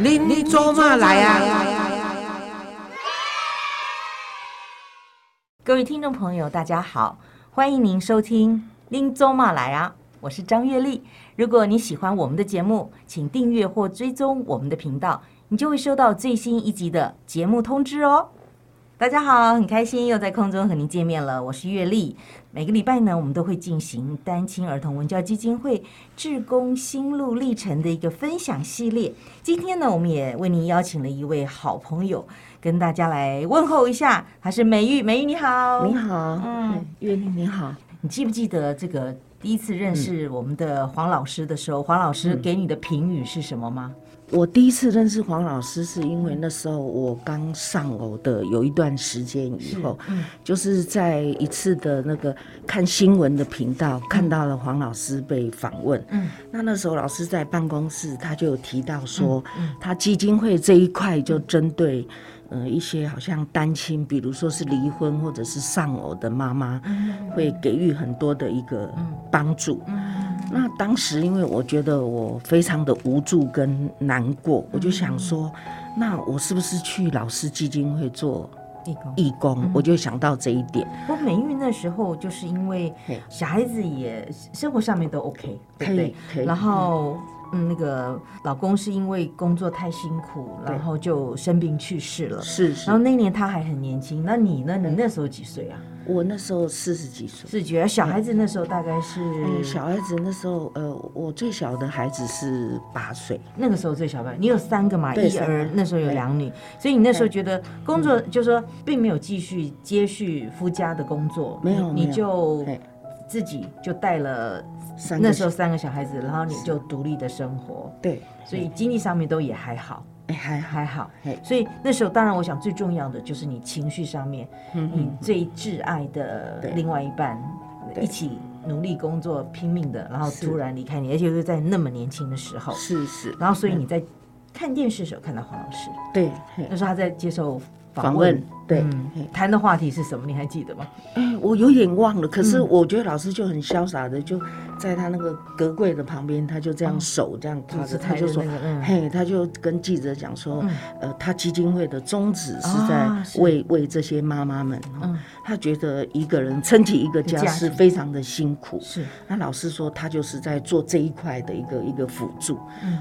您做嘛来啊？各位听众朋友，大家好，欢迎您收听《拎走嘛来啊》，我是张月丽。如果你喜欢我们的节目，请订阅或追踪我们的频道，你就会收到最新一集的节目通知哦。大家好，很开心又在空中和您见面了，我是月丽。每个礼拜呢，我们都会进行单亲儿童文教基金会志工心路历程的一个分享系列。今天呢，我们也为您邀请了一位好朋友，跟大家来问候一下，他是美玉。美玉你好，你好，嗯，月丽你好。你记不记得这个第一次认识我们的黄老师的时候，黄老师给你的评语是什么吗？我第一次认识黄老师，是因为那时候我刚上偶的有一段时间以后，嗯就是在一次的那个看新闻的频道看到了黄老师被访问。嗯，那那时候老师在办公室，他就有提到说，嗯他基金会这一块就针对。呃，一些好像单亲，比如说是离婚或者是丧偶的妈妈，会给予很多的一个帮助。那当时因为我觉得我非常的无助跟难过，我就想说，那我是不是去老师基金会做义工？义工，我就想到这一点。我美玉那时候就是因为小孩子也生活上面都 OK，对不对？然后。嗯，那个老公是因为工作太辛苦，然后就生病去世了。是是。然后那年他还很年轻，那你呢？你那时候几岁啊？我那时候四十几岁。四十几，小孩子那时候大概是？小孩子那时候，呃，我最小的孩子是八岁。那个时候最小吧，你有三个嘛？一儿那时候有两女，所以你那时候觉得工作就是说并没有继续接续夫家的工作，没有，你就自己就带了。那时候三个小孩子，然后你就独立的生活，对，所以经济上面都也还好，哎，还还好，所以那时候当然，我想最重要的就是你情绪上面，你最挚爱的另外一半一起努力工作拼命的，然后突然离开你，而且是在那么年轻的时候，是是，然后所以你在看电视的时候看到黄老师，对，那时候他在接受。访问对谈的话题是什么？你还记得吗？哎，我有点忘了。可是我觉得老师就很潇洒的，就在他那个隔柜的旁边，他就这样手这样趴着，他就说：“嘿，他就跟记者讲说，呃，他基金会的宗旨是在为为这些妈妈们。他觉得一个人撑起一个家是非常的辛苦。是那老师说他就是在做这一块的一个一个辅助。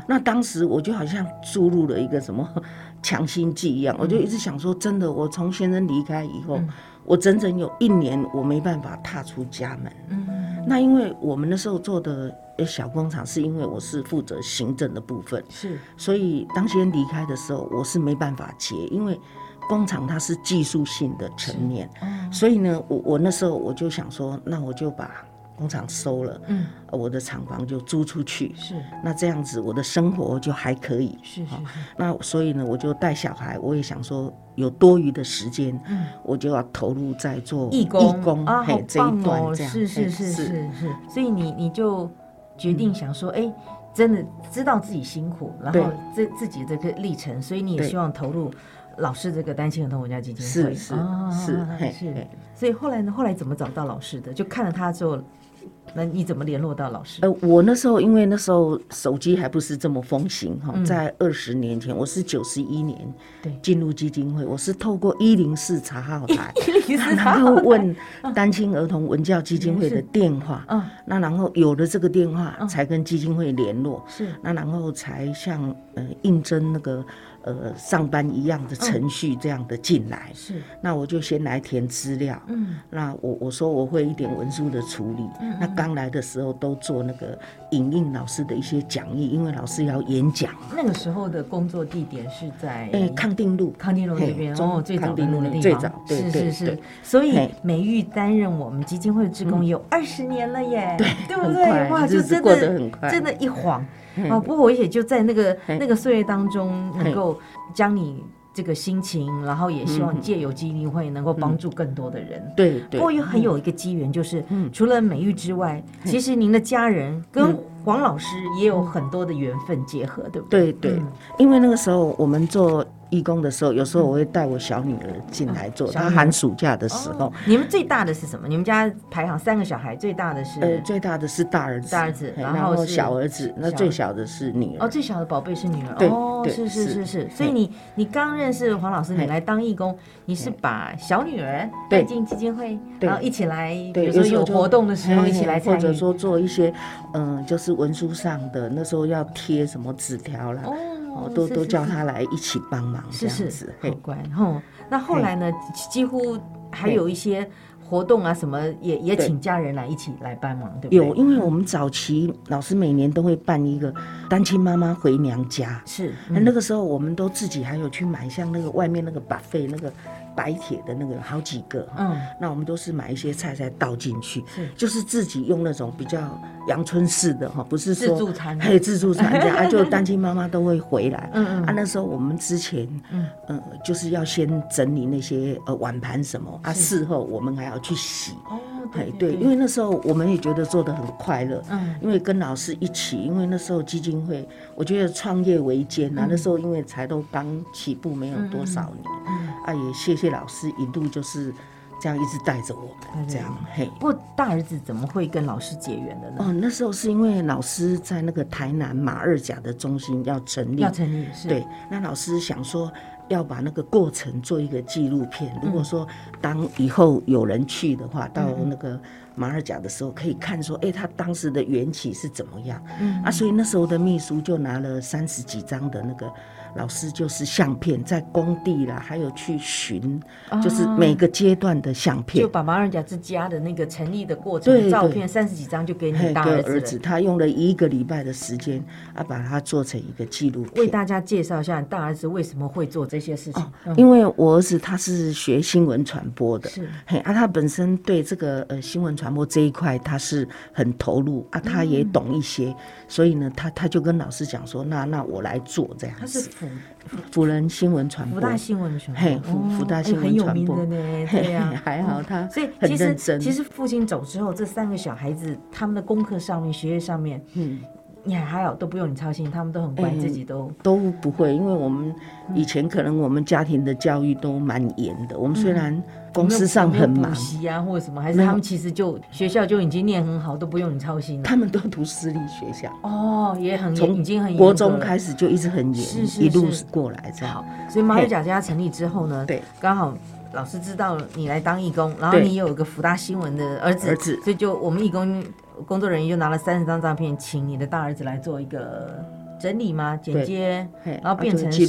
那当时我就好像注入了一个什么。强心剂一样，我就一直想说，真的，我从先生离开以后，我整整有一年我没办法踏出家门。嗯，那因为我们那时候做的小工厂，是因为我是负责行政的部分，是，所以当先离开的时候，我是没办法接，因为工厂它是技术性的层面，所以呢，我我那时候我就想说，那我就把。工厂收了，嗯，我的厂房就租出去，是，那这样子我的生活就还可以，是是是。那所以呢，我就带小孩，我也想说有多余的时间，嗯，我就要投入在做义工，义工啊，好棒哦，是是是是是。所以你你就决定想说，哎，真的知道自己辛苦，然后自自己这个历程，所以你也希望投入老师这个单亲儿童文教基金会，是是是。所以后来呢，后来怎么找到老师的？就看了他之后。那你怎么联络到老师？呃，我那时候因为那时候手机还不是这么风行哈，在二十年前，我是九十一年对。进入基金会，我是透过一零四查号台，然后问单亲儿童文教基金会的电话，嗯，那然后有了这个电话，才跟基金会联络，是，那然后才向呃应征那个。呃，上班一样的程序这样的进来，是，那我就先来填资料，嗯，那我我说我会一点文书的处理，那刚来的时候都做那个影印老师的一些讲义，因为老师要演讲。那个时候的工作地点是在哎康定路，康定路那边哦，最早的路那地方，最早，是是是。所以美玉担任我们基金会的职工有二十年了耶，对，对不对？哇，就真的真的，一晃。哦，不过我也就在那个那个岁月当中，能够将你这个心情，然后也希望借由基金会能够帮助更多的人。对，不过又很有一个机缘，就是除了美玉之外，其实您的家人跟黄老师也有很多的缘分结合，对不对？对对，因为那个时候我们做义工的时候，有时候我会带我小女儿进来做。她寒暑假的时候哦，你们最大的是什么？你们家排行三个小孩，最大的是、呃，最大的是大儿子，大儿子然后是小儿子，那最小的是女儿哦，最小的宝贝是女儿。对哦，是是是是是。所以你你刚认识黄老师，你来当义工，你是把小女儿带对进基金会，然后一起来，比，如说有活动的时候一起来参与。或者说做一些，嗯、就是文书上的，那时候要贴什么纸条啦，哦哦，都都叫他来一起帮忙这是是样子。好嘿，乖。哦，那后来呢？几乎还有一些活动啊，什么也也对请家人来一起来帮忙，对不对？有，因为我们早期老师每年都会办一个单亲妈妈回娘家，是那、那个时候我们都自己还有去买像那个外面那个把费那个白铁的那个好几个，嗯那我们都是买一些菜再倒进去，是就是自己用那种比较阳春式的哈，不是说自助餐嘿自助餐这样，啊，就单亲妈妈都会回来。嗯嗯。啊，那时候我们之前，嗯。嗯，呃，就是要先整理那些呃碗盘什么啊，事后我们还要去洗。哦哎，对，因为那时候我们也觉得做的很快乐，嗯。因为跟老师一起，因为那时候基金会，我觉得创业维艰嗯。啊，那时候因为才都刚起步，没有多少年，嗯。啊，也谢谢老师一路就是这样一直带着我们，这样，嘿。不过大儿子怎么会跟老师结缘的呢？哦，那时候是因为老师在那个台南马二甲的中心要成立要，成立是对，那老师想说要把那个过程做一个纪录片。如果说当以后有人去的话，到那个马尔甲的时候，可以看说，哎、他当时的缘起是怎么样？嗯啊，所以那时候的秘书就拿了三十几张的那个。老师就是相片，在工地啦，还有去寻，就是每个阶段的相片就。把马尔甲之家的那个成立的过程对对照片三十几张就给你大儿子，。他用了一个礼拜的时间啊，把它做成一个纪录片。为大家介绍一下大儿子为什么会做这些事情。嗯。因为我儿子他是学新闻传播的，是。嘿啊，他本身对这个呃新闻传播这一块他是很投入啊，他也懂一些，所以呢，他他就跟老师讲说，那那我来做这样子。他是辅辅仁新闻传播，福大新闻传播，嘿福福大新闻哎很有传播名的呢，对呀、还好他所以很其实其实父亲走之后，这三个小孩子他们的功课上面、学业上面，嗯，你还还好都不用你操心，他们都很乖，嗯自己都都不会，因为我们以前可能我们家庭的教育都蛮严的，我们虽然公司上很忙补，习啊或者什么，还是他们其实就学校就已经念很好，都不用你操心了。他们都读私立学校，哦，也很严从已经很严国中开始就一直很是是严，一路是过来这样。好。，所以马尔甲家成立之后呢，对，刚好老师知道你来当义工，然后对。你有一个福大新闻的儿子，儿子。所以就我们义工工作人员就拿了三十张照片，请你的大儿子来做一个整理吗？剪接，嘿然后变成是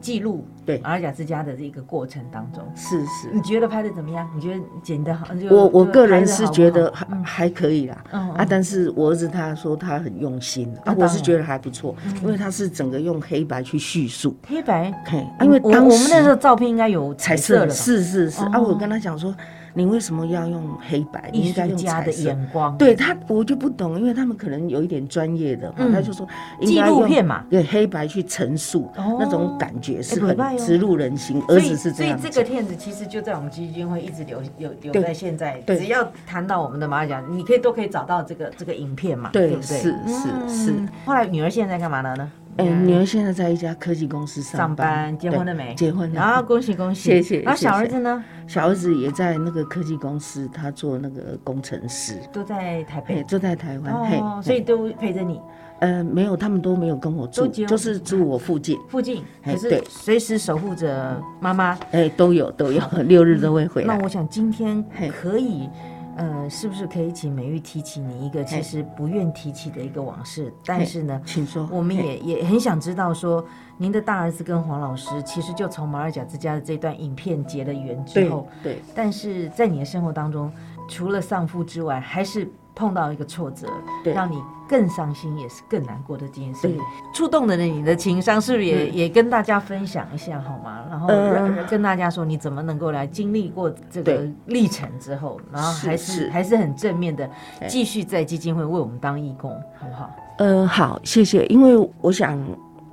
记录对。马尔甲之家的这个过程当中。是是。你觉得拍的怎么样？你觉得剪的好？就我我个人是觉得还还可以啦，嗯啊，但是我儿子他说他很用心啊，我是觉得还不错，因为他是整个用黑白去叙述，黑白，嘿，因为当我我们那时时候照片应该有彩色色了，是是是。啊，哦。我跟他讲说，你为什么要用黑白？你艺应该用术家的彩色。眼光，对他，我就不懂，因为他们可能有一点专业的，嗯他就说应纪录片嘛对黑白去陈述哦那种感觉是很植入人心。所以儿子是这样所以，这个片子其实就在我们基金会一直留留留在现在，只要谈到我们的马尔甲，你可以都可以找到这个这个影片嘛，对不对？是是是嗯后来女儿现在在干嘛了呢？哎，女儿现在在一家科技公司上上班，结婚了没？结婚了。然后恭喜恭喜，谢谢然后小儿子呢，小儿子也在那个科技公司，他做那个工程师，都在台，北。都在台湾，嘿哦，，所以都陪着你？呃，没有，他们都没有跟我住，就是住我附近，附近，可是哎对。随时守护着妈妈。哎，都有都有，六日都会回来。那我想今天嘿。可以，呃，是不是可以请美玉提起你一个其实不愿提起的一个往事？但是呢，请说，我们也也很想知道说，您的大儿子跟黄老师其实就从马尔甲之家的这段影片结了缘之后，对但是在你的生活当中，除了丧父之外，还是碰到一个挫折，对。让你更伤心，也是更难过的这件事。触动了你的情商，是不是也、嗯。也跟大家分享一下好吗？然后呃跟大家说你怎么能够来经历过这个历程之后，然后还是是。还是很正面的，继续在基金会为我们当义工，好不好？呃，好，谢谢。因为我想，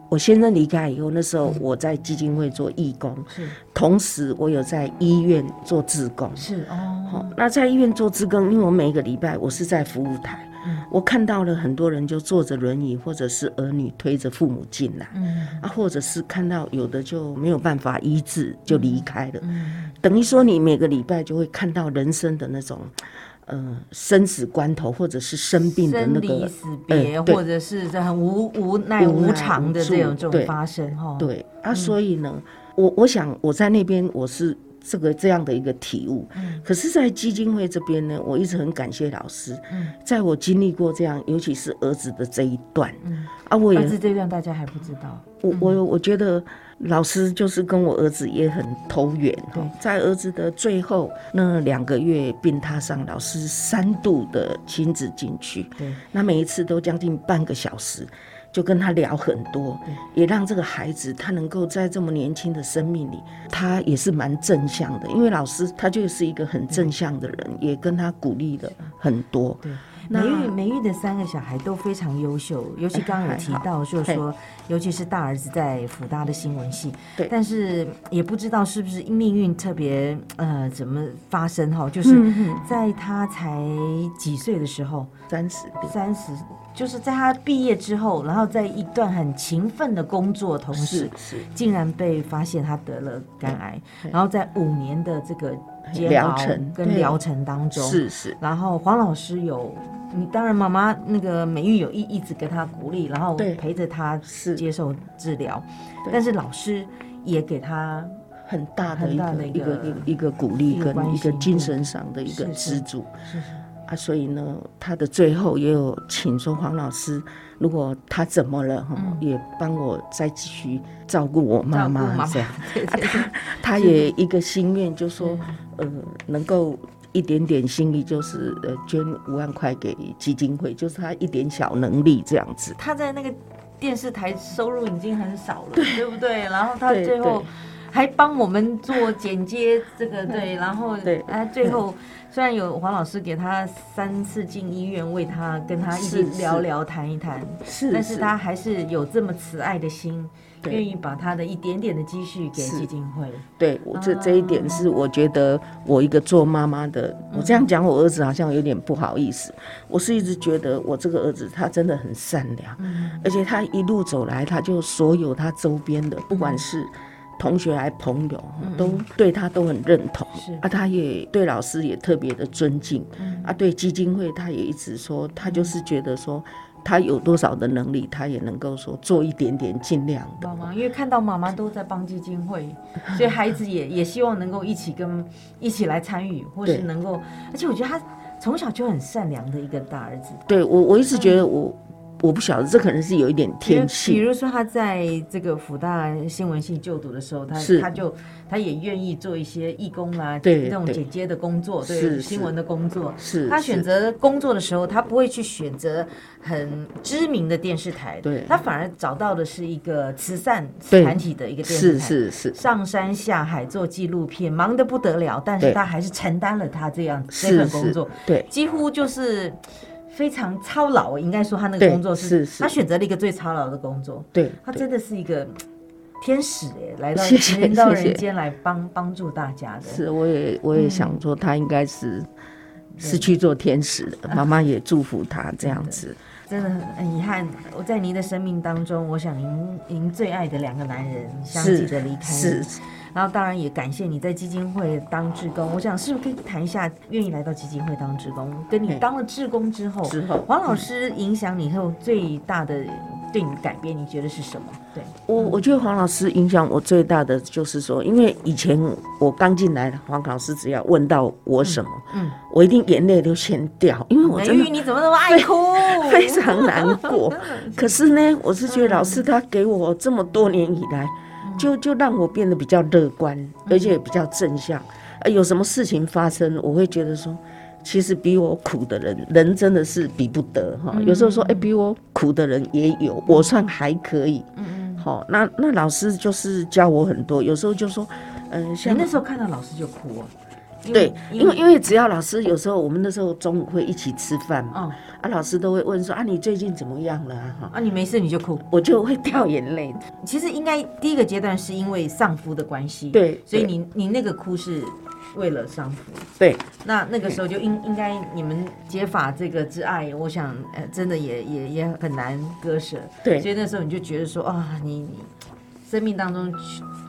我先生离开以后，那时候我在基金会做义工，是。同时我有在医院做志工。是哦。好哦，，那在医院做志工，因为我每一个礼拜我是在服务台，嗯。我看到了很多人就坐着轮椅，或者是儿女推着父母进来，嗯。啊，或者是看到有的就没有办法医治就离开了，嗯。等于说你每个礼拜就会看到人生的那种。呃，生死关头，或者是生病的那个生离死别，呃或者是这很无无奈无常的这种这种发生哈。对。啊，所以呢，我我想我在那边我是这个这样的一个体悟，嗯。可是，在基金会这边呢，我一直很感谢老师，嗯。在我经历过这样，尤其是儿子的这一段。嗯，啊，我也儿子这段大家还不知道。我我我觉得老师就是跟我儿子也很投缘。哈对，在儿子的最后那两个月病榻上，老师三度的亲自进去，对，那每一次都将近半个小时，就跟他聊很多，也让这个孩子他能够在这么年轻的生命里，他也是蛮正向的，因为老师他就是一个很正向的人，也跟他鼓励了很多。对，那美玉美玉的三个小孩都非常优秀，尤其刚刚有提到，就是说，尤其是大儿子在辅大的新闻系，对。但是也不知道是不是命运特别呃怎么发生哈，就是嗯。在他才几岁的时候，三十。三十，就是在他毕业之后，然后在一段很勤奋的工作同时是，是。竟然被发现他得了肝癌，然后在五年的这个煎熬疗程跟疗程当中，是是，然后黄老师有，你当然妈妈那个美玉有一一直给他鼓励，然后陪着他是接受治疗，对。但是老师也给他很大的很一个一大的一个个一个一个鼓励跟一个精神上的一个支柱。是是啊，所以呢，他的最后也有请说黄老师，如果他怎么了哈，也帮我再继续照顾我妈妈这样。对对对他也一个心愿，就说嗯呃能够。一点点心意，就是呃捐五万块给基金会，就是他一点小能力这样子。他在那个电视台收入已经很少了，对不对？然后他最后对还帮我们做剪接，这个对，然后对。哎，最后虽然有黄老师给他三次进医院，为他跟他一起聊聊谈一谈，是但是他还是有这么慈爱的心，愿意把他的一点点的积蓄给基金会。对我这这一点是我觉得我一个做妈妈的，我这样讲我儿子好像有点不好意思。我是一直觉得我这个儿子他真的很善良，而且他一路走来，他就所有他周边的，不管是同学还朋友，都对他都很认同是啊，他也对老师也特别的尊敬啊，对基金会他也一直说，他就是觉得说。他有多少的能力，他也能够说做一点点，尽量的。妈妈，因为看到妈妈都在帮基金会，所以孩子也也希望能够一起跟一起来参与，或是能够，而且我觉得他从小就很善良的一个大儿子。对我，我一直觉得我，我不晓得，这可能是有一点天气。比。如说他在这个辅大新闻系就读的时候，他他就他也愿意做一些义工啦，对那种对。剪接的工作，对是新闻的工作。是他选择工作的时候，他不会去选择很知名的电视台，对。他反而找到的是一个慈善团体的一个电视台，是是上山下海做纪录片，忙得不得了，但是他还是承担了他这样这是是。份工作，，对。几乎就是非常操劳。应该说他那个工作是是他选择了一个最操劳的工作，对，他真的是一个天使哎，来到 人间来帮帮助大家的。是，我也我也想说，他应该是是去做天使的，妈妈也祝福他这样子。真的很很遗憾，我在您的生命当中，我想您您最爱的两个男人相继的离开你是，然后当然也感谢你在基金会当志工。我想是不是可以谈一下，愿意来到基金会当志工，跟你嘿当了志工之后，之后黄老师影响你后最大的对你改变，你觉得是什么？对，我我觉得黄老师影响我最大的就是说，因为以前我刚进来，黄老师只要问到我什么，嗯，我一定眼泪都先掉，因为我美真的玉你怎么那么爱哭？非常难过。可是呢，我是觉得老师他给我这么多年以来，就就让我变得比较乐观，而且也比较正向。呃，有什么事情发生，我会觉得说，其实比我苦的人，人真的是比不得哈。有时候说，哎、比我苦的人也有，我算还可以。嗯嗯。好，那那老师就是教我很多，有时候就说，嗯、呃像那时候看到老师就哭啊？对，因为因为只要老师有时候我们那时候中午会一起吃饭嘛，嗯啊，老师都会问说啊，你最近怎么样了啊？你没事你就哭。我就会掉眼泪。其实应该第一个阶段是因为丧夫的关系，，对，所以你你那个哭是为了丈夫。对，那那个时候就应应该你们结法这个之爱，我想呃真的也也也很难割舍。对所以那时候你就觉得说啊，你你生命当中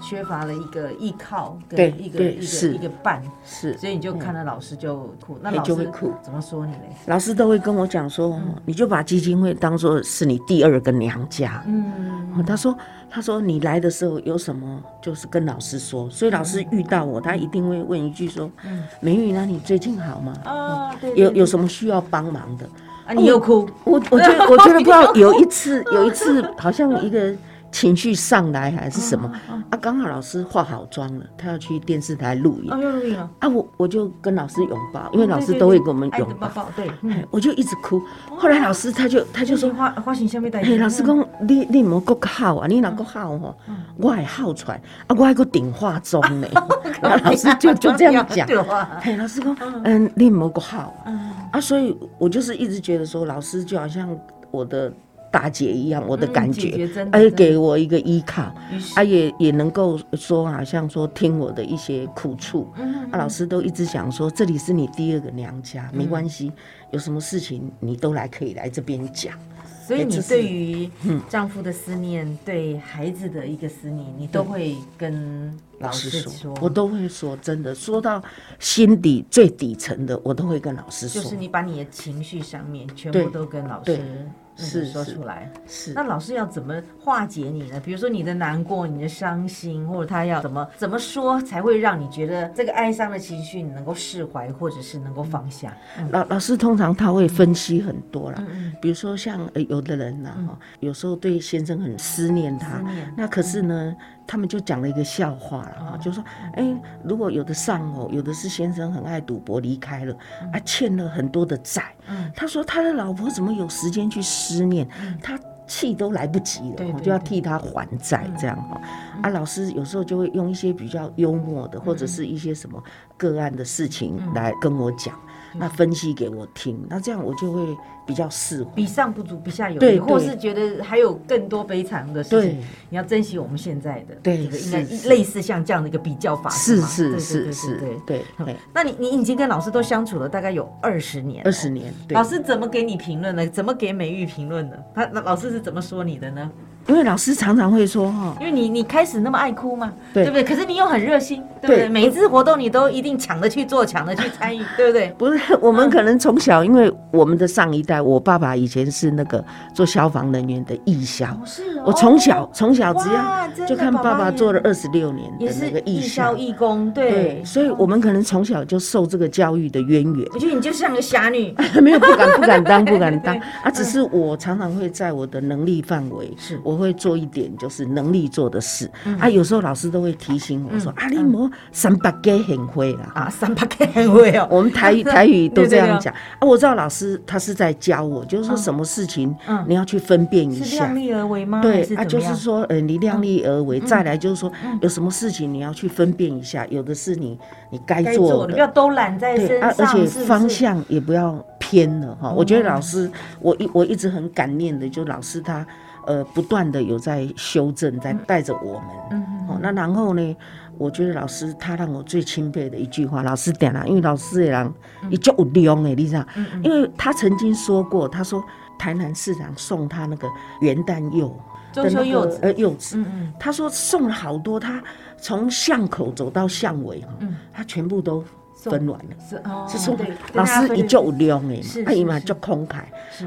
缺缺乏了一个依靠，跟对一个一个一个伴，是所以你就看到老师就哭。那嘿老师就会哭怎么说你嘞？老师都会跟我讲说，嗯你就把基金会当做是你第二个娘家。嗯，哦他说：“他说你来的时候有什么，就是跟老师说。所以老师遇到我，他一定会问一句说：‘美玉，那你最近好吗？啊，对，有有什么需要帮忙的啊，你又哭，？’我我觉得我觉得不知道有一次有一次好像一个情绪上来还是什么啊，刚好老师化好妆了，他要去电视台录影。哦，又录影。啊，啊，我我就跟老师拥抱，因为老师都会跟我们爱拥抱，的抱抱，对，我就一直哭。后来老师他就他就说。”花花型下面带，嘿，老师讲，你你莫搁好啊，你若搁好吼，我还好出来，啊，我还个顶化妆呢。然后老师就就这样讲，嘿，老师讲，嗯，你莫搁好啊，嗯。啊，所以我就是一直觉得说，老师就好像我的大姐一样，我的嗯感觉而且给我一个依靠，啊，也也能够说，好像说听我的一些苦处，嗯啊，老师都一直讲说，这里是你第二个娘家，没关系，有什么事情你都来可以来这边讲。所以你对于丈夫的思念，对孩子的一个思念，你都会跟老老师师说说，，我都会说，真的，说到心底最底层的，我都会跟老师说。就是你把你的情绪上面全部都跟老师是是说出来。是那老师要怎么化解你呢？比如说你的难过、你的伤心，或者他要怎么怎么说才会让你觉得这个哀伤的情绪你能够释怀，或者是能够放下？老老师通常他会分析很多啦，嗯嗯，比如说像呃有的人呐、哈、有时候对先生很思念他，念那可是呢，他们就讲了一个笑话了哈，就说，哎，如果有的丧偶，有的是先生很爱赌博离开了，啊，欠了很多的债，嗯。他说他的老婆怎么有时间去思念，他气都来不及了，对对对就要替他还债这样哈。啊，老师有时候就会用一些比较幽默的，或者是一些什么个案的事情来跟我讲，那分析给我听，那这样我就会比较释怀。比上不足，比下有余，对或是觉得还有更多悲惨的事情对，你要珍惜我们现在的。对应该类似像这样的一个比较法是是是对是对，对。那你你已经跟老师都相处了大概有二十年，二十年，对老师怎么给你评论呢？怎么给美玉评论呢？他那老师是怎么说你的呢？因为老师常常会说哈，因为你你开始那么爱哭嘛，对。不对？可是你又很热心，对不对？每一次活动你都一定抢着去做，抢着去参与，对不对？不是我们可能从小，因为我们的上一代，我爸爸以前是那个做消防人员的义消，是哦。我从小从小只要就看爸爸做了二十六年也是的那个义义消消，义工，对。对，所以我们可能从小就受这个教育的渊源。我觉得你就像个侠女，没有不敢不敢当不敢当。对。啊，只是我常常会在我的能力范围，是。我会做一点就是能力做的事嗯啊。有时候老师都会提醒我说啊，你莫三八给很会啦。啊，三八 K 很会哦，我们台语 台语都这样讲啊。我知道老师他是在教我，就是说什么事情嗯你要去分辨一下是量。力而为吗？对啊？就是说，呃，你量力而嗯为。再来就是说，有什么事情你要去分辨一下，有的是你你该该做做的，不要，都揽在身上，而且方向也不要偏了哈。我觉得哦老师，我一我一直很感念的，就老师他呃不断的有在修正，在带着我们。嗯哦，那然后呢？我觉得老师他让我最钦佩的一句话，老师点了，因为老师的人，嗯你就有量哎，你知道？因为他曾经说过，他说台南市长送他那个元旦柚中秋柚子，呃柚子，嗯嗯，他说送了好多，他从巷口走到巷尾哈，嗯。他全部都分完了。是哦，是说对老师伊就有量是的嘛，啊伊嘛是。足慷慨，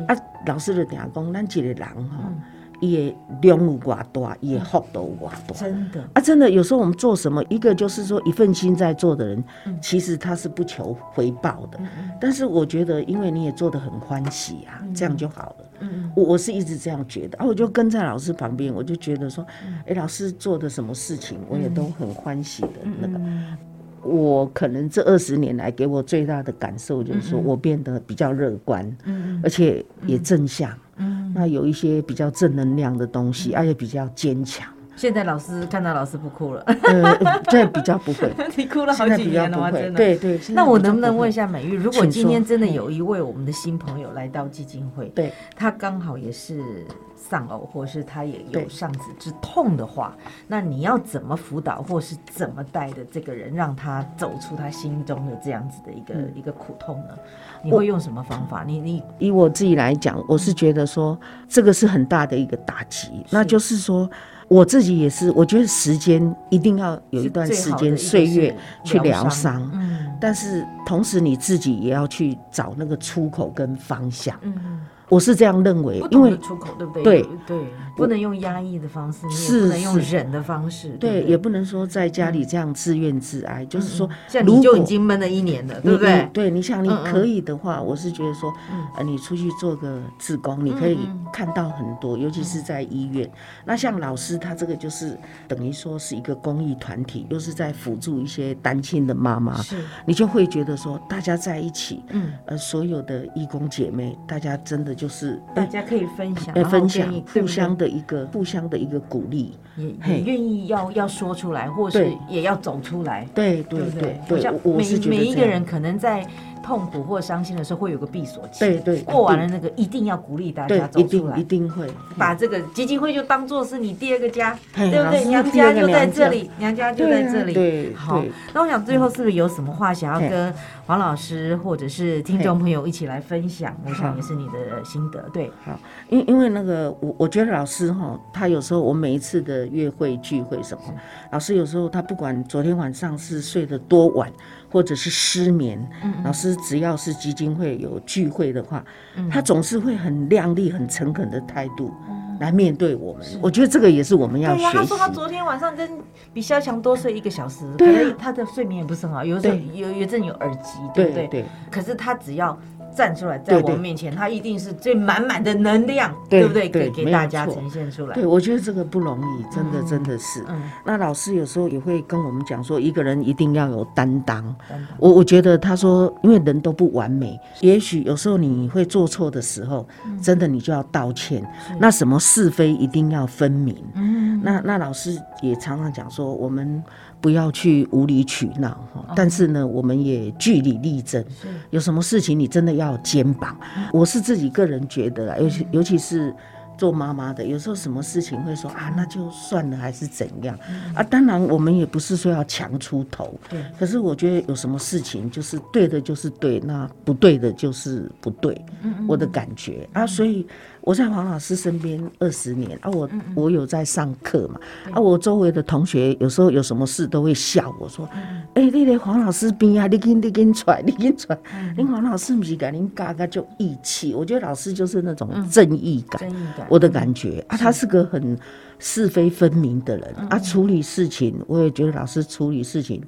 啊老师就定讲，咱一个人吼嗯，伊的量有偌大，伊的福都有偌大。真的，啊，真的，有时候我们做什么，一个就是说一份心在做的人，嗯。其实他是不求回报的。但是我觉得，因为你也做得很欢喜啊，这样就好了。嗯我我是一直这样觉得。啊，我就跟在老师旁边，我就觉得说，哎、老师做的什么事情，我也都很欢喜的那个。嗯。我可能这二十年来给我最大的感受就是说，我变得比较乐观，嗯而且也正向。嗯，那有一些比较正能量的东西，而且比较坚强。现在老师看到老师不哭了，呃，这比较不会。你哭了好几年了吗？真的。对对。那我能不能问一？下美玉，如果今天真的有一位我们的新朋友来到基金会，对，他刚好也是丧偶，或是他也有对丧子之痛的话，那你要怎么辅导，或是怎么带的这个人，让他走出他心中的这样子的一个、嗯一个苦痛呢？你会用什么方法？你你以我自己来讲，我是觉得说这个是很大的一个打击，那就是说我自己也是，我觉得时间一定要有一段时间岁月去疗伤，嗯。但是同时你自己也要去找那个出口跟方向。嗯，我是这样认为，因为出口，对不对？对对，不能用压抑的方式，也是不能用忍的方式，对，也不能说在家里这样自怨自哀，就是说，像你就已经闷了一年了，对不对？对，你想你可以的话，我是觉得说，呃，你出去做个志工，你可以看到很多，尤其是在医院。那像老师他这个就是等于说是一个公益团体，又是在辅助一些单亲的妈妈，是，你就会觉得说，大家在一起，嗯，呃，所有的义工姐妹，大家真的就是大家可以分享，分享互相的一个互相的一个鼓励。也也愿意要要说出来，或是也要走出来，对对对对？每是觉得每一个人可能在痛苦或伤心的时候会有个闭锁期，对对过完了那个一定要鼓励大家走出来一定一。定会把这个基金会就当做是你第二个家，嘿对不对？娘家就在这里，娘家就在这里。对好对，那我想最后是不是有什么话想要跟黄老师或者是听众朋友一起来分享？我想也是你的心得。对，好，因因为那个我我觉得老师哈，他有时候我每一次的约会聚会什么，老师有时候他不管昨天晚上是睡得多晚，或者是失眠，老师只要是基金会有聚会的话，他总是会很亮丽、很诚恳的态度来面对我们。我觉得这个也是我们要对呀，学习。他说。他昨天晚上跟比肖强多睡一个小时，可对啊。能他的睡眠也不是很好，有时候有有一阵有耳机，对不对？对。可是他只要站出来，在我们面前，他一定是最满满的能量，对不对？给给大家呈现出来。对，我觉得这个不容易，真的真的是。嗯，那老师有时候也会跟我们讲说，一个人一定要有担当。我我觉得他说，因为人都不完美，也许有时候你会做错的时候，嗯真的你就要道歉。那什么是非一定要分明。嗯，那那老师也常常讲说，我们不要去无理取闹哈，但是呢，我们也据理力争。有什么事情你真的要肩膀。我是自己个人觉得啊，尤其尤其是。做妈妈的，有时候什么事情会说啊，那就算了，还是怎样。啊？当然，我们也不是说要强出头，对。可是我觉得有什么事情就是对的，就是对；那不对的，就是不对。我的感觉。啊，所以我在黄老师身边二十年啊，我我有在上课嘛啊，我周围的同学有时候有什么事都会笑我说，哎、你咧黄老师边啊，你跟你跟出来，你跟出来，您黄老师不是给您嘎嘎就义气，我觉得老师就是那种正义感。正义感，我的感觉啊，他是个很是非分明的人啊，处理事情，我也觉得老师处理事情，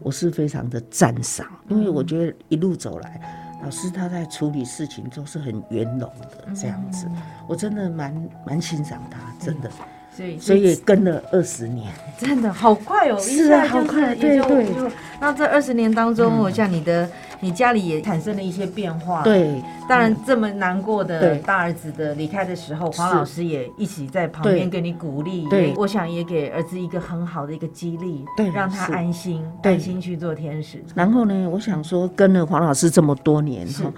我是非常的赞赏，因为我觉得一路走来，老师他在处理事情都是很圆融的这样子，我真的蛮蛮欣赏他，真的，所以所以也跟了二十年，真的好快哦，一是啊好快对对。那这二十年当中，我像你的你家里也产生了一些变化，。对。当然，这么难过的大儿子的离开的时候，黄老师也一起在旁边给你鼓励，对。我想也给儿子一个很好的一个激励，对让他安心，对。安心去做天使。然后呢，我想说，跟了黄老师这么多年哈，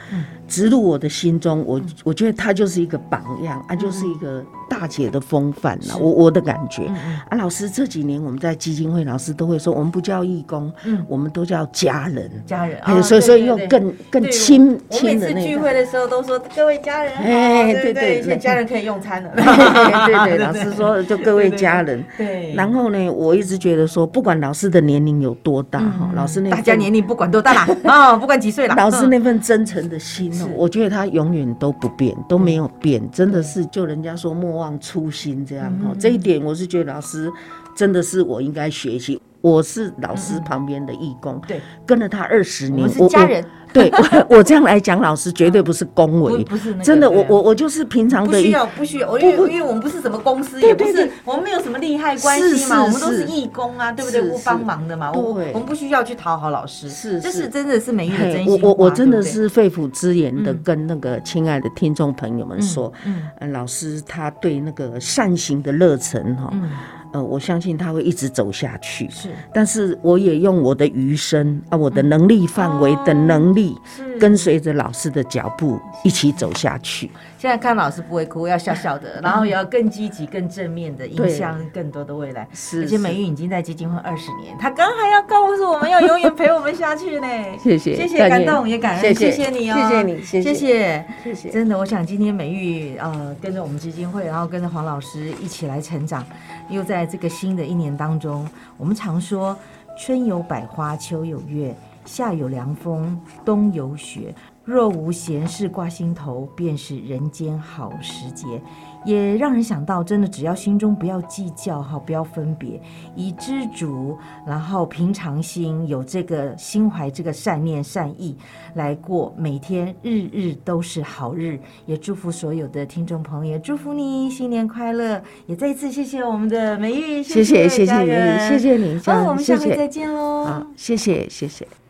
植入我的心中，我我觉得他就是一个榜样，啊，就是一个大姐的风范了。我我的感觉。啊，老师这几年我们在基金会，老师都会说，我们不叫义工，嗯。我们都叫家人。家人，哎，啊所以所以用更更亲亲我每亲的次聚那个。会的时候都说各位家人好，哎对对？对对现在家人可以用餐了，对对，老师说就各位家人。对，然后呢，我一直觉得说，不管老师的年龄有多大哈，老师那嗯大家年龄不管多大啦，啊，不管几岁啦，嗯老师那份真诚的心哦，我觉得他永远都不变，都没有变，真的是就人家说莫忘初心这样嗯哈。这一点我是觉得老师真的是我应该学习。我是老师旁边的义工，嗯对，跟了他二十年，我是家人，对我 我这样来讲，老师绝对不是恭维，不不是那个真的，我我我就是平常的不需要，不需要，因为因为我们不是什么公司，也不是我们没有什么利害关系嘛，我们都是是。义工啊，对不对？是不帮忙的嘛，我对。我们不需要去讨好老师，是这是是。真的是美玉的真心我我我真的是肺腑之言的嗯。跟那个亲爱的听众朋友们说，嗯。呃老师他对那个善行的热忱哈，嗯，呃，我相信他会一直走下去。是但是我也用我的余生啊，我的能力范围的能力，是跟随着老师的脚步一起走下去。现在看老师不会哭，要笑笑的，然后也要更积极、更正面的，影响更多的未来。是，而且美玉已经在基金会二十年，他刚还要告诉我们要永远陪我们下去呢。谢谢，谢谢，感动也感恩，谢谢你哦，谢谢你，谢谢，谢谢。真的，我想今天美玉呃跟着我们基金会，然后跟着黄老师一起来成长，又在在这个新的一年当中，我们常说春有百花，秋有月，夏有凉风，冬有雪。若无闲事挂心头，便是人间好时节。也让人想到，真的只要心中不要计较哈，不要分别，以知足，然后平常心，有这个心怀这个善念善意来过每天，日日都是好日。也祝福所有的听众朋友，祝福你新年快乐。也再一次谢谢我们的美玉，谢谢谢谢美玉，谢谢你，好，我们下回再见喽。好，谢谢谢谢。